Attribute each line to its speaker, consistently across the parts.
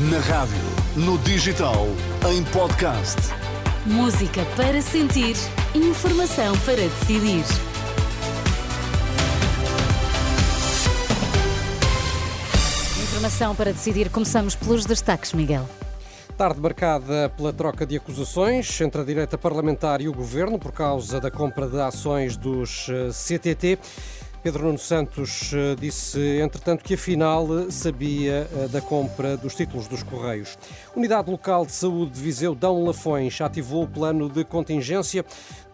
Speaker 1: Na rádio, no digital, em podcast.
Speaker 2: Música para sentir, informação para decidir. Informação para decidir. Começamos pelos destaques, Miguel.
Speaker 3: Tarde marcada pela troca de acusações entre a direita parlamentar e o governo por causa da compra de ações dos eh, CTT. Pedro Nuno Santos eh, disse, entretanto, que afinal sabia eh, da compra dos títulos dos Correios. Unidade Local de Saúde de Viseu Dão Lafões ativou o plano de contingência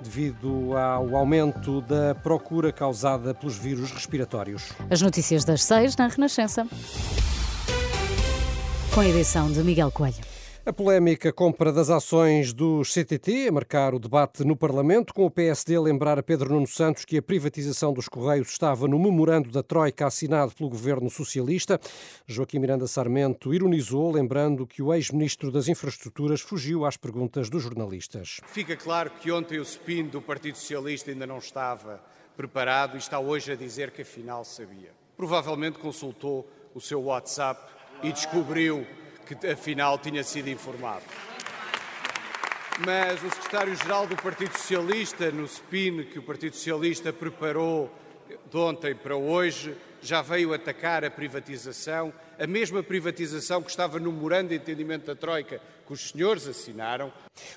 Speaker 3: devido ao aumento da procura causada pelos vírus respiratórios.
Speaker 2: As notícias das seis na Renascença. Com a edição de Miguel Coelho.
Speaker 3: A polémica compra das ações dos CTT a marcar o debate no Parlamento, com o PSD a lembrar a Pedro Nuno Santos que a privatização dos Correios estava no memorando da Troika assinado pelo governo socialista. Joaquim Miranda Sarmento ironizou, lembrando que o ex-ministro das Infraestruturas fugiu às perguntas dos jornalistas.
Speaker 4: Fica claro que ontem o spin do Partido Socialista ainda não estava preparado e está hoje a dizer que afinal sabia. Provavelmente consultou o seu WhatsApp e descobriu que afinal tinha sido informado. Mas o secretário-geral do Partido Socialista, no spin que o Partido Socialista preparou de ontem para hoje, já veio atacar a privatização, a mesma privatização que estava no memorando de entendimento da Troika que os senhores assinaram.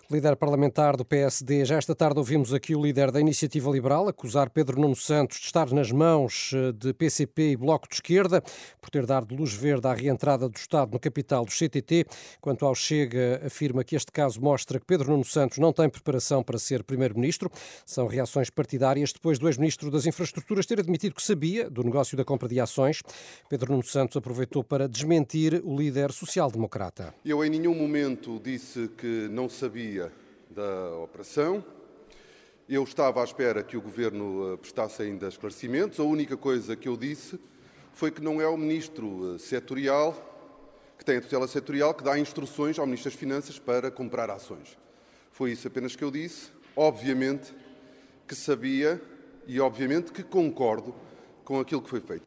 Speaker 3: Líder parlamentar do PSD, já esta tarde ouvimos aqui o líder da Iniciativa Liberal acusar Pedro Nuno Santos de estar nas mãos eh, de PCP e Bloco de Esquerda por ter dado luz verde à reentrada do Estado no capital do CTT. Quanto ao Chega, afirma que este caso mostra que Pedro Nuno Santos não tem preparação para ser Primeiro-Ministro. São reações partidárias depois do ex-ministro das Infraestruturas ter admitido que sabia do negócio da compra de ações. Pedro Nuno Santos aproveitou para desmentir o líder social-democrata.
Speaker 5: Eu em nenhum momento momento disse que não sabia da operação. Eu estava à espera que o Governo eh, prestasse ainda esclarecimentos. A única coisa que eu disse foi que não é o Ministro eh, setorial, que tem a tutela setorial, que dá instruções ao Ministro das Finanças para comprar ações. Foi isso apenas que eu disse. Obviamente que sabia e obviamente que concordo com aquilo que foi feito.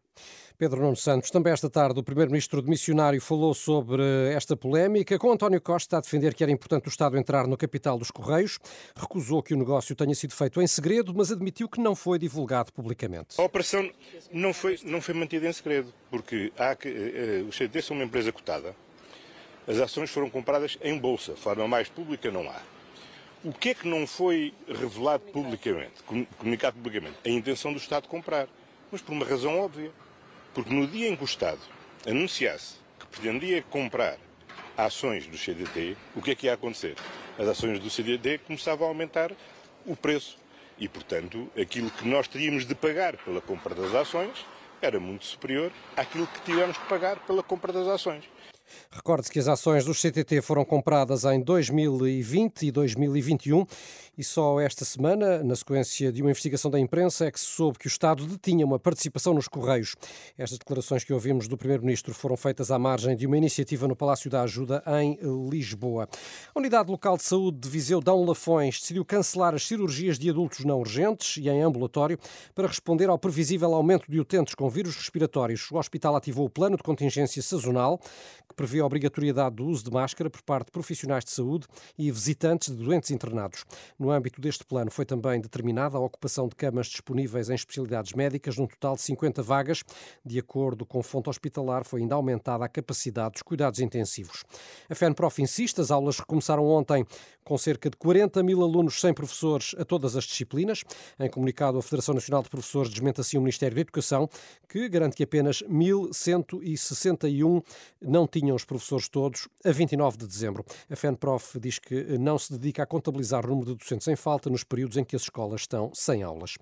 Speaker 3: Pedro Nuno Santos. Também esta tarde o primeiro-ministro demissionário falou sobre esta polémica, com António Costa a defender que era importante o Estado entrar no capital dos Correios. Recusou que o negócio tenha sido feito em segredo, mas admitiu que não foi divulgado publicamente.
Speaker 6: A operação não foi, não foi mantida em segredo, porque há que, uh, CDs são uma empresa cotada. As ações foram compradas em bolsa, forma mais pública não há. O que é que não foi revelado publicamente, comunicado publicamente? A intenção do Estado comprar, mas por uma razão óbvia porque no dia em que o Estado anunciasse que pretendia comprar ações do CDT, o que é que ia acontecer? As ações do CDT começavam a aumentar o preço e, portanto, aquilo que nós teríamos de pagar pela compra das ações era muito superior àquilo que tivemos que pagar pela compra das ações.
Speaker 3: Recorde-se que as ações dos CTT foram compradas em 2020 e 2021 e só esta semana, na sequência de uma investigação da imprensa, é que se soube que o Estado detinha uma participação nos Correios. Estas declarações que ouvimos do Primeiro-Ministro foram feitas à margem de uma iniciativa no Palácio da Ajuda em Lisboa. A Unidade Local de Saúde de Viseu Dão Lafões decidiu cancelar as cirurgias de adultos não urgentes e em ambulatório para responder ao previsível aumento de utentes com vírus respiratórios. O hospital ativou o plano de contingência sazonal que prevê a obrigatoriedade do uso de máscara por parte de profissionais de saúde e visitantes de doentes internados. No âmbito deste plano foi também determinada a ocupação de camas disponíveis em especialidades médicas, num total de 50 vagas. De acordo com fonte hospitalar, foi ainda aumentada a capacidade dos cuidados intensivos. A FENPROF insiste, as aulas recomeçaram ontem com cerca de 40 mil alunos sem professores a todas as disciplinas. Em comunicado, a Federação Nacional de Professores desmente assim o Ministério da Educação, que garante que apenas 1.161 não tinham tinham os professores todos a 29 de dezembro. A FENPROF diz que não se dedica a contabilizar o número de docentes em falta nos períodos em que as escolas estão sem aulas.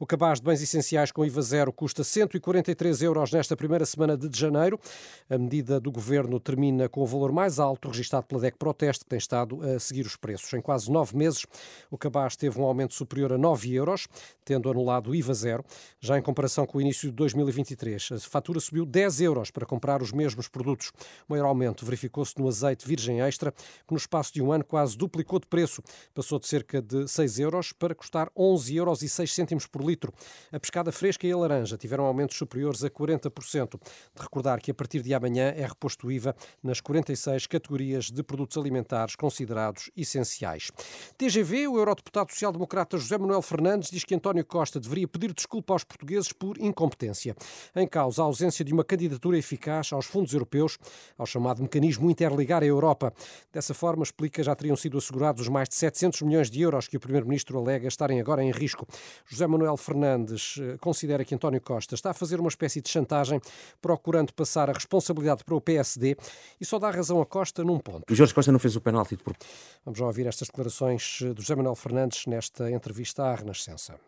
Speaker 3: O cabaz de bens essenciais com IVA zero custa 143 euros nesta primeira semana de janeiro. A medida do governo termina com o valor mais alto registado pela DEC Proteste, que tem estado a seguir os preços. Em quase nove meses, o cabaz teve um aumento superior a 9 euros, tendo anulado o IVA zero. Já em comparação com o início de 2023, a fatura subiu 10 euros para comprar os mesmos produtos. Uma maior aumento verificou-se no azeite virgem extra, que no espaço de um ano quase duplicou de preço. Passou de cerca de 6 euros para custar 11 euros e 6 cêntimos por litro. A pescada fresca e a laranja tiveram aumentos superiores a 40%. De recordar que a partir de amanhã é reposto o IVA nas 46 categorias de produtos alimentares considerados essenciais. TGV, o eurodeputado social-democrata José Manuel Fernandes diz que António Costa deveria pedir desculpa aos portugueses por incompetência. Em causa a ausência de uma candidatura eficaz aos fundos europeus, ao chamado mecanismo Interligar a Europa. Dessa forma, explica, já teriam sido assegurados os mais de 700 milhões de euros que o primeiro-ministro alega estarem agora em risco. José Manuel Fernandes eh, considera que António Costa está a fazer uma espécie de chantagem, procurando passar a responsabilidade para o PSD e só dá razão a Costa num ponto.
Speaker 7: O Jorge Costa não fez o penalti. Por...
Speaker 3: Vamos já ouvir estas declarações do José Manuel Fernandes nesta entrevista à Renascença.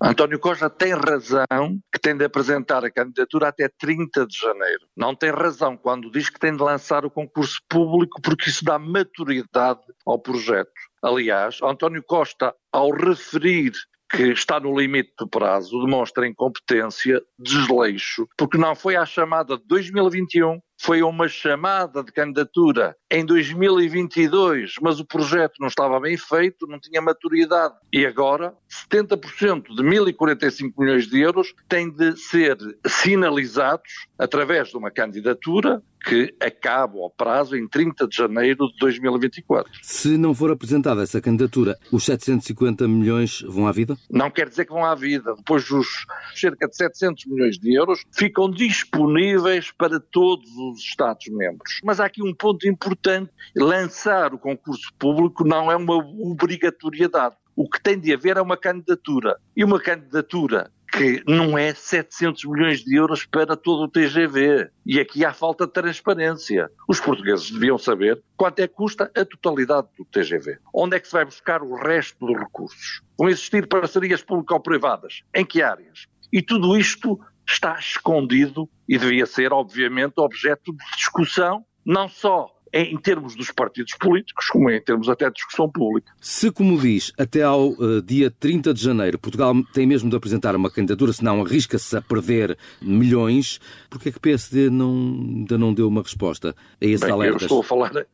Speaker 8: António Costa tem razão que tem de apresentar a candidatura até 30 de janeiro. Não tem razão quando diz que tem de lançar o concurso público porque isso dá maturidade ao projeto. Aliás, António Costa, ao referir que está no limite do prazo, demonstra incompetência, desleixo, porque não foi à chamada de 2021 foi uma chamada de candidatura em 2022, mas o projeto não estava bem feito, não tinha maturidade. E agora, 70% de 1.045 milhões de euros têm de ser sinalizados através de uma candidatura que acaba ao prazo em 30 de janeiro de 2024.
Speaker 7: Se não for apresentada essa candidatura, os 750 milhões vão à vida?
Speaker 8: Não quer dizer que vão à vida. Depois, os cerca de 700 milhões de euros ficam disponíveis para todos os os Estados-membros. Mas há aqui um ponto importante: lançar o concurso público não é uma obrigatoriedade. O que tem de haver é uma candidatura. E uma candidatura que não é 700 milhões de euros para todo o TGV. E aqui há falta de transparência. Os portugueses deviam saber quanto é que custa a totalidade do TGV. Onde é que se vai buscar o resto dos recursos? Vão existir parcerias público-privadas? Em que áreas? E tudo isto está escondido e devia ser, obviamente, objeto de discussão, não só em termos dos partidos políticos, como em termos até de discussão pública.
Speaker 7: Se, como diz, até ao uh, dia 30 de janeiro, Portugal tem mesmo de apresentar uma candidatura, senão arrisca-se a perder milhões, porque é que o PSD não, ainda não deu uma resposta a esses
Speaker 8: Bem,
Speaker 7: alertas?
Speaker 8: Eu estou a falar,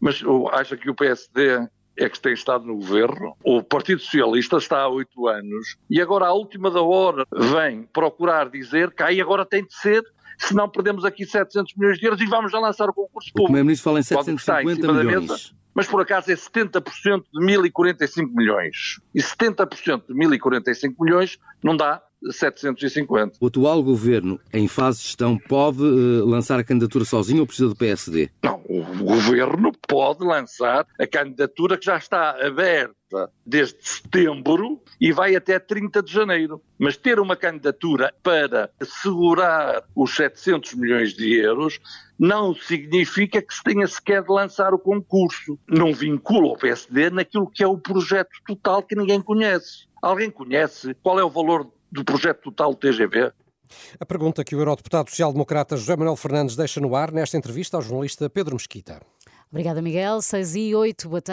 Speaker 8: mas acha que o PSD é que tem estado no governo. O Partido Socialista está há oito anos e agora, à última da hora, vem procurar dizer que aí agora tem de ser senão perdemos aqui 700 milhões de euros e vamos já lançar o concurso público. O
Speaker 7: Primeiro-Ministro fala em 750 milhões. Mesa,
Speaker 8: mas por acaso é 70% de 1045 milhões. E 70% de 1045 milhões não dá 750.
Speaker 7: O atual governo, em fase de gestão, pode uh, lançar a candidatura sozinho ou precisa do PSD?
Speaker 8: Não, o governo pode lançar a candidatura que já está aberta desde setembro e vai até 30 de janeiro. Mas ter uma candidatura para assegurar os 700 milhões de euros não significa que se tenha sequer de lançar o concurso. Não vincula o PSD naquilo que é o projeto total que ninguém conhece. Alguém conhece qual é o valor do projeto total do TGV?
Speaker 3: A pergunta que o eurodeputado social-democrata José Manuel Fernandes deixa no ar nesta entrevista ao jornalista Pedro Mesquita.
Speaker 2: Obrigada, Miguel. 6 e 8, boa tarde.